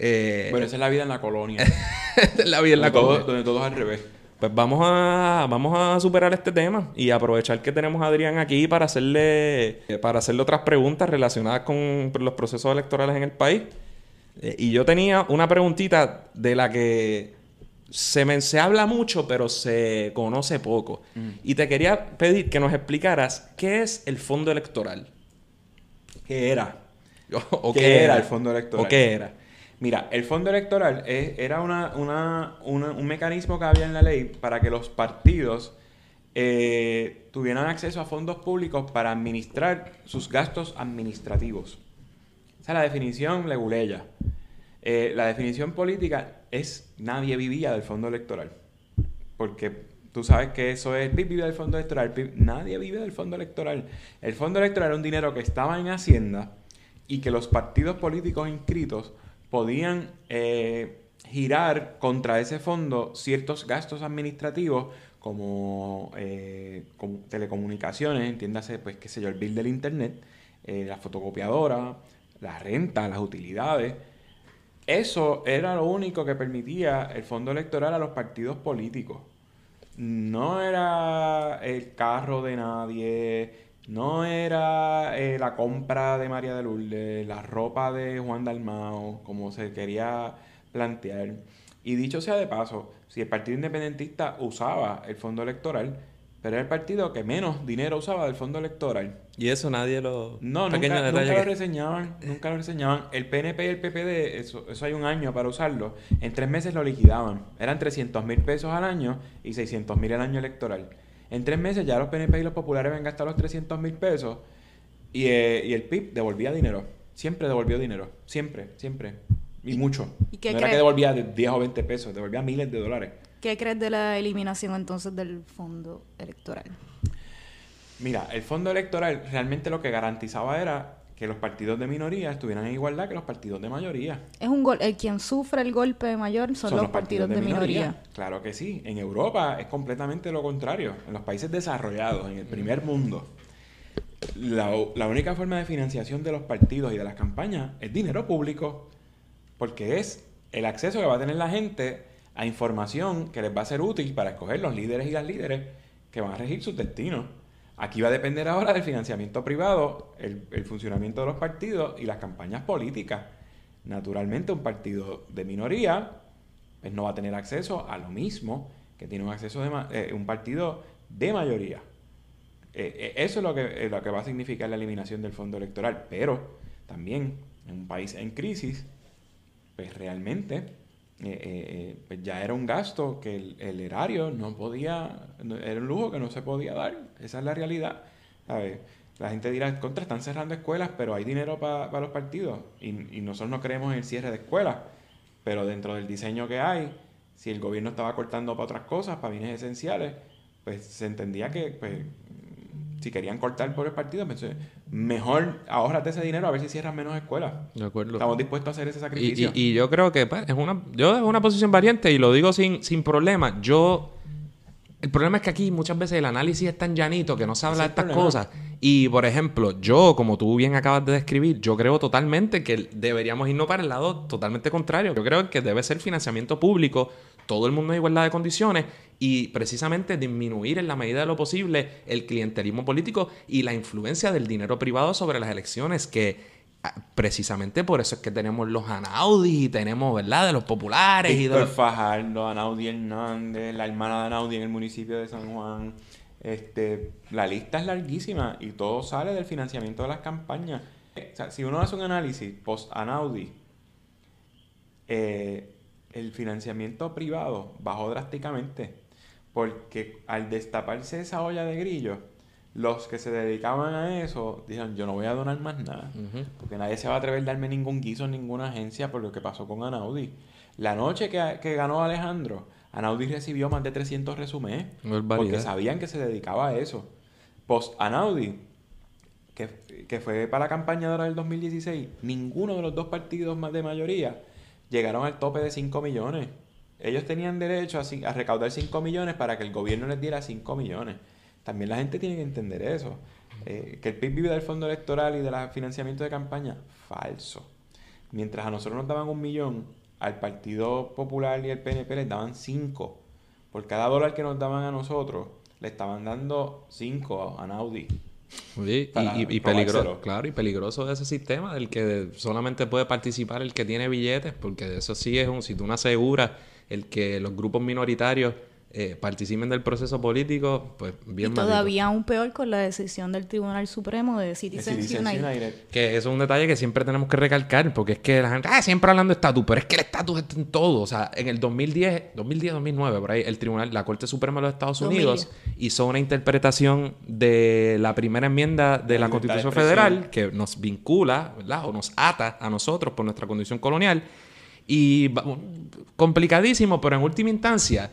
Eh, bueno, esa es la vida en la colonia. <laughs> esa es la vida en la colonia. donde todo es al revés. Pues vamos a, vamos a superar este tema y aprovechar que tenemos a Adrián aquí para hacerle, para hacerle otras preguntas relacionadas con los procesos electorales en el país. Eh, y yo tenía una preguntita de la que se, me, se habla mucho, pero se conoce poco. Mm. Y te quería pedir que nos explicaras qué es el fondo electoral. ¿Qué era? <laughs> ¿O, qué, era el fondo electoral? ¿O qué era? Mira, el fondo electoral era un mecanismo que había en la ley para que los partidos eh, tuvieran acceso a fondos públicos para administrar sus gastos administrativos. Esa es la definición leguleya. Eh, la definición política es nadie vivía del fondo electoral. Porque tú sabes que eso es, PIB vive del fondo electoral, nadie vive del fondo electoral. El fondo electoral era un dinero que estaba en Hacienda y que los partidos políticos inscritos podían eh, girar contra ese fondo ciertos gastos administrativos como, eh, telecomunicaciones, entiéndase, pues, qué sé yo, el bill del internet, eh, la fotocopiadora, la renta, las utilidades. Eso era lo único que permitía el fondo electoral a los partidos políticos. No era el carro de nadie, no era eh, la compra de María de Lourdes, la ropa de Juan Dalmao, como se quería plantear. Y dicho sea de paso, si el Partido Independentista usaba el fondo electoral, pero era el partido que menos dinero usaba del fondo electoral. Y eso nadie lo... No, nunca, nunca lo reseñaban, nunca lo reseñaban. El PNP y el PPD, eso, eso hay un año para usarlo, en tres meses lo liquidaban. Eran 300 mil pesos al año y 600 mil al año electoral. En tres meses ya los PNP y los populares habían gastado los 300 mil pesos y, eh, y el PIB devolvía dinero. Siempre devolvió dinero. Siempre, siempre. Y, mucho. ¿Y qué no era que devolvía de 10 o 20 pesos, devolvía miles de dólares. ¿Qué crees de la eliminación entonces del fondo electoral? Mira, el fondo electoral realmente lo que garantizaba era que los partidos de minoría estuvieran en igualdad que los partidos de mayoría. Es un gol, el quien sufre el golpe mayor son, los, partidos, de, minoría. Claro que sí. En Europa es completamente lo contrario. En los países desarrollados, en el primer mundo, la, la única forma de financiación de los partidos y de las campañas es dinero público. Porque es el acceso que va a tener la gente a información que les va a ser útil para escoger los líderes y las líderes que van a regir sus destinos. Aquí va a depender ahora del financiamiento privado, el, funcionamiento de los partidos y las campañas políticas. Naturalmente, un partido de minoría pues no va a tener acceso a lo mismo que tiene un acceso de eh, un partido de mayoría. Eh, eh, eso es lo que, lo que va a significar la eliminación del fondo electoral. Pero también en un país en crisis, pues realmente eh, eh, eh, pues ya era un gasto que el, erario no podía, era un lujo que no se podía dar. Esa es la realidad. La gente dirá, contra, están cerrando escuelas, pero hay dinero para los partidos. Y, y nosotros no creemos en el cierre de escuelas. Pero dentro del diseño que hay, si el gobierno estaba cortando para otras cosas, para bienes esenciales, pues se entendía que pues, si querían cortar por el partido, pues, mejor ahórrate ese dinero a ver si cierran menos escuelas. De acuerdo. Estamos dispuestos a hacer ese sacrificio. y- y yo creo que pues, es una yo es una posición variante y lo digo sin, sin problema. Yo el problema es que aquí muchas veces el análisis es tan llanito que no se habla de estas problema. cosas. Y por ejemplo, yo, como tú bien acabas de describir, yo creo totalmente que deberíamos irnos para el lado totalmente contrario. Yo creo que debe ser financiamiento público, todo el mundo en igualdad de condiciones y precisamente disminuir en la medida de lo posible el clientelismo político y la influencia del dinero privado sobre las elecciones que ah, precisamente por eso es que tenemos los Anaudis y tenemos, ¿verdad? De los populares y de Víctor los... Fajardo, Anaudi Hernández, la hermana de Anaudi en el municipio de San Juan. Este, la lista es larguísima y todo sale del financiamiento de las campañas. O sea, si uno hace un análisis post-Anaudi, eh, el financiamiento privado bajó drásticamente porque al destaparse esa olla de grillo, los que se dedicaban a eso dijeron, yo no voy a donar más nada. Porque nadie se va a atrever a darme ningún guiso en ninguna agencia por lo que pasó con Anaudi. La noche que, que ganó Alejandro, Anaudi recibió más de 300 resúmenes Barbaridad. porque sabían que se dedicaba a eso. Post Anaudi, que, que fue para la campaña del 2016, ninguno de los dos partidos más de mayoría llegaron al tope de 5 millones. Ellos tenían derecho a, recaudar 5 millones para que el gobierno les diera 5 millones. También la gente tiene que entender eso. Eh, que el PIB vive del fondo electoral y del financiamiento de campaña, falso. Mientras a nosotros nos daban un millón, al Partido Popular y al PNP les daban 5. Por cada dólar que nos daban a nosotros, le estaban dando 5 a Naudi. Sí, y, y- y peligroso, claro, y peligroso de ese sistema del que solamente puede participar el que tiene billetes, porque eso sí es un, si tú no aseguras el que los grupos minoritarios eh, participen del proceso político, pues bien y todavía aún peor con la decisión del Tribunal Supremo de Citizens Citizens United. United. Que eso es un detalle que siempre tenemos que recalcar, porque es que la gente, ah, siempre hablando de estatus, pero es que el estatus está en todo. O sea, en el 2010, 2010, 2009, por ahí, el tribunal, la Corte Suprema de los Estados 2010. Unidos hizo una interpretación de la primera enmienda de La la libertad de Constitución. Federal que nos vincula, ¿verdad? O nos ata a nosotros por nuestra condición colonial. Y complicadísimo, pero en última instancia,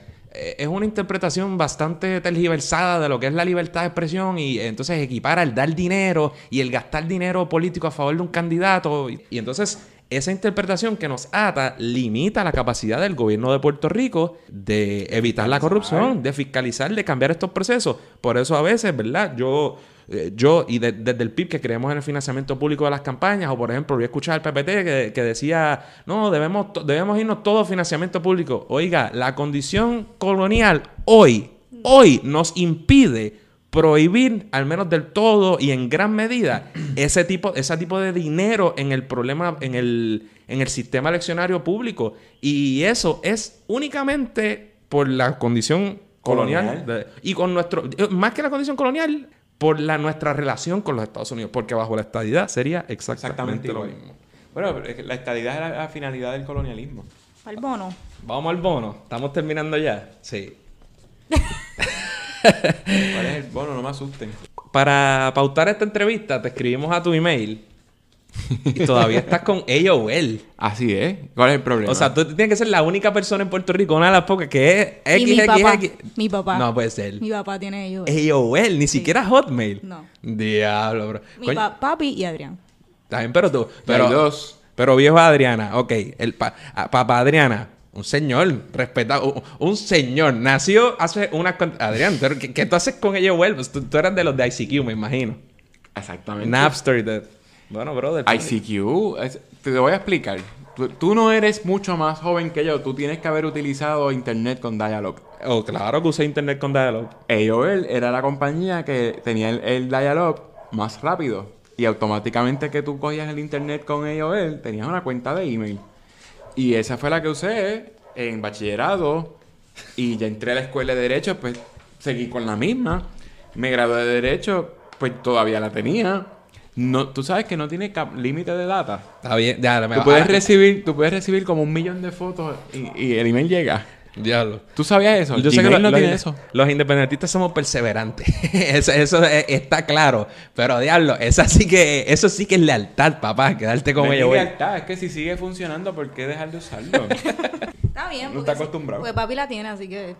es una interpretación bastante tergiversada de lo que es la libertad de expresión y entonces equipara el dar dinero y el gastar dinero político a favor de un candidato. Y entonces esa interpretación que nos ata limita la capacidad del gobierno de Puerto Rico de evitar la corrupción, de fiscalizar, de cambiar estos procesos. Por eso a veces, ¿verdad? Yo, eh, yo y de- desde el PIB que creemos en el financiamiento público de las campañas, o por ejemplo, voy a escuchar al PPT que, que decía, no, debemos, debemos irnos todo financiamiento público. Oiga, la condición colonial hoy, hoy nos impide prohibir, al menos del todo y en gran medida, ese tipo, ese tipo de dinero en el problema, en el, en el sistema eleccionario público. Y eso es únicamente por la condición colonial. Colonial. de- y con nuestro, eh, más que la condición colonial, por la, nuestra relación con los Estados Unidos. Porque bajo la estadidad sería exactamente, Exactamente lo mismo. Bueno, la estadidad es la, la finalidad del colonialismo. Al bono. Vamos al bono. ¿Estamos terminando ya? Sí. <laughs> ¿Cuál es el bono? No me asusten. Para pautar esta entrevista, te escribimos a tu email. Y todavía estás con AOL. Así es. ¿Cuál es el problema? O sea, tú tienes que ser la única persona en Puerto Rico, una de las pocas que es y mi papá. XXX. Mi papá. No puede ser. Mi papá tiene ellos. AOL, ni siquiera Hotmail. No. Diablo, bro. Mi Coño, pa- papi y Adrián. Bien, pero tú. Pero dos. pero viejo Adriana, ok. El pa- papá Adriana, un señor, respetado. Un, señor. Nació hace una. Adrián, ¿tú- ¿qué, qué tú haces con AOL? Pues tú, tú eras de los de ICQ, me imagino. Exactamente. Napster. de- Bueno, brother. ICQ, es- te voy a explicar. Tú, tú no eres mucho más joven que yo. Tú tienes que haber utilizado internet con Dialog. Oh, claro que usé internet con Dialog. AOL era la compañía que tenía el, el Dialog más rápido. Y automáticamente que tú cogías el internet con AOL, tenías una cuenta de email. Y esa fue la que usé en bachillerato. Y ya entré a la escuela de Derecho, pues seguí con la misma. Me gradué de Derecho, pues todavía la tenía. No, tú sabes que no tiene cap- límite de data. Está bien, ya, me Tú puedes, ah, recibir, tú puedes recibir como un millón de fotos y, y el email llega. Diablo. ¿Tú sabías eso? Yo sé que lo- no los, tiene eso. los independentistas somos perseverantes. <laughs> eso eso es- está claro. Pero diablo, esa sí que, eso sí que es lealtad, papá. Quedarte con es ellos. güey. lealtad, es que si sigue funcionando, ¿por qué dejar de usarlo? <laughs> Está bien. No porque está sí. acostumbrado. Pues papi la tiene, así que.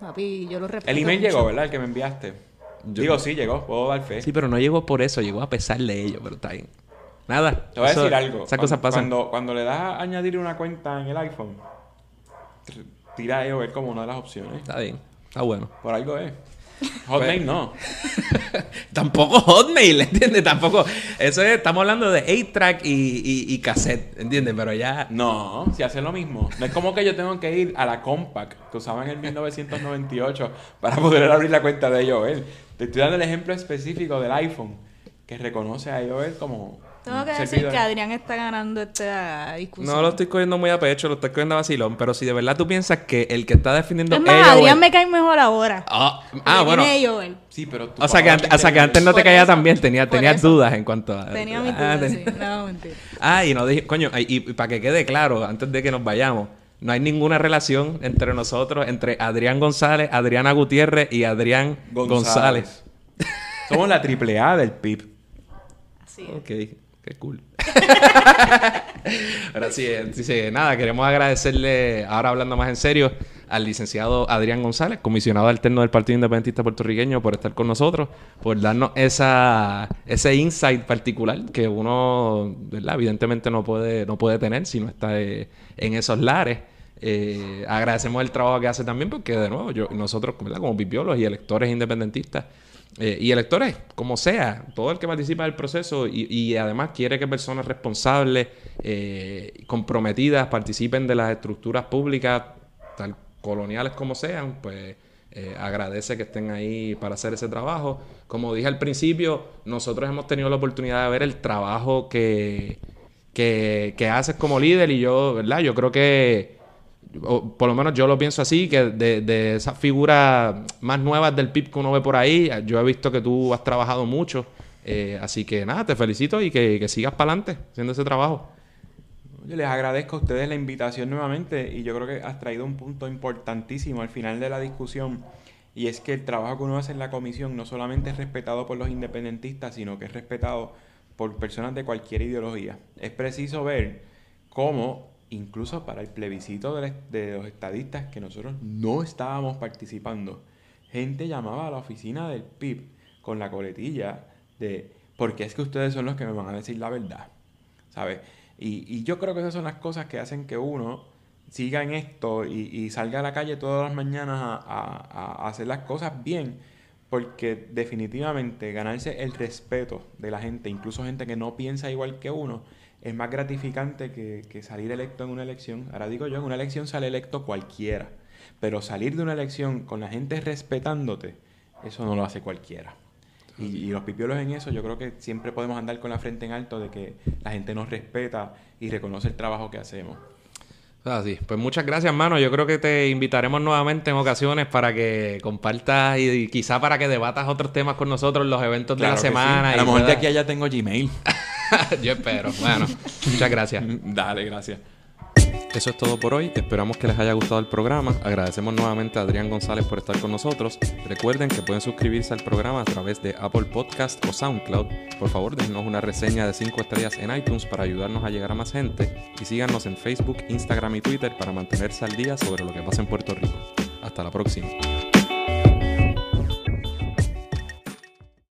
Papi, yo lo respeto. el email mucho. llegó, ¿verdad? El que me enviaste. Digo, sí, llegó. Puedo dar fe. Sí, pero no llegó por eso, llegó a pesar de ello, pero está bien. Nada. Te voy a decir algo. Esas Cuando- cosas pasan. Cuando, cuando le das a añadir una cuenta en el iPhone, tira EOL como una de las opciones. Está bien. Está bueno. Por algo es. Hotmail no. <laughs> Tampoco Hotmail, ¿entiendes? Tampoco. Eso es, estamos hablando de 8-track y, y, y cassette, ¿entiendes? Pero ya. No, si hace lo mismo. No es como que yo tengo que ir a la Compaq que usaba en el 1998 para poder abrir la cuenta de IOL. Te estoy dando el ejemplo específico del iPhone que reconoce a IOL como. Tengo que decir que Adrián está ganando esta discusión. No lo estoy cogiendo muy a pecho, lo estoy cogiendo a vacilón. Pero si de verdad tú piensas que el que está defendiendo Es más, Adrián me cae mejor ahora. Ah, ah, bueno. Tiene AOL. Sí, pero tú O sea, que, antes, o sea, que antes no te caía tan bien, tenía, tenías eso. dudas en cuanto a... Tenía <laughs> mis Ah, dudas, ten- sí. No, mentira. Ah, y no dije, coño, y, y para que quede claro, antes de que nos vayamos, no hay ninguna relación entre nosotros, entre Adrián González, Adriana Gutiérrez y Adrián González. Somos la triple A del PIB. Así es. Ok, qué cool. <laughs> Ahora sí, eh, dice, nada, queremos agradecerle, ahora hablando más en serio, al licenciado Adrián González, comisionado alterno del Partido Independentista Puertorriqueño, por estar con nosotros, por darnos esa, ese insight particular que uno, ¿verdad? evidentemente no puede, no puede tener si no está eh, en esos lares. Eh, agradecemos el trabajo que hace también porque, de nuevo, yo, nosotros ¿verdad? como biólogos y electores independentistas, eh, y electores, como sea, todo el que participa del proceso y, y además quiere que personas responsables, eh, comprometidas, participen de las estructuras públicas, tal coloniales como sean, pues eh, agradece que estén ahí para hacer ese trabajo. Como dije al principio, nosotros hemos tenido la oportunidad de ver el trabajo que, que, que haces como líder y yo, ¿verdad? Yo creo que por lo menos yo lo pienso así, que de, de esas figuras más nuevas del PIB que uno ve por ahí, yo he visto que tú has trabajado mucho. eh, así que nada, te felicito y que, que sigas para adelante haciendo ese trabajo. Yo les agradezco a ustedes la invitación nuevamente y yo creo que has traído un punto importantísimo al final de la discusión y es que el trabajo que uno hace en la comisión no solamente es respetado por los independentistas, sino que es respetado por personas de cualquier ideología. Es preciso ver cómo incluso para el plebiscito de, los estadistas que nosotros no estábamos participando, gente llamaba a la oficina del PIB con la coletilla de porque es que ustedes son los que me van a decir la verdad, ¿sabes? Y, yo creo que esas son las cosas que hacen que uno siga en esto y, salga a la calle todas las mañanas a hacer las cosas bien, porque definitivamente ganarse el respeto de la gente, incluso gente que no piensa igual que uno, es más gratificante que, que salir electo en una elección. Ahora digo yo, en una elección sale electo cualquiera, pero salir de una elección con la gente respetándote, eso no lo hace cualquiera. Y, y los pipiolos en eso, yo creo que siempre podemos andar con la frente en alto de que la gente nos respeta y reconoce el trabajo que hacemos. Así. Pues muchas gracias, hermano. Yo creo que te invitaremos nuevamente en ocasiones para que compartas y, y quizá para que debatas otros temas con nosotros los eventos de Claro la que sí. semana. A lo mejor de aquí a allá tengo Gmail. <laughs> <laughs> Yo espero. Bueno, muchas gracias. Dale, gracias. Eso es todo por hoy. Esperamos que les haya gustado el programa. Agradecemos nuevamente a Adrián González por estar con nosotros. Recuerden que pueden suscribirse al programa a través de Apple Podcast o SoundCloud. Por favor, déjenos una reseña de 5 estrellas en iTunes para ayudarnos a llegar a más gente. Y síganos en Facebook, Instagram y Twitter para mantenerse al día sobre lo que pasa en Puerto Rico. Hasta la próxima.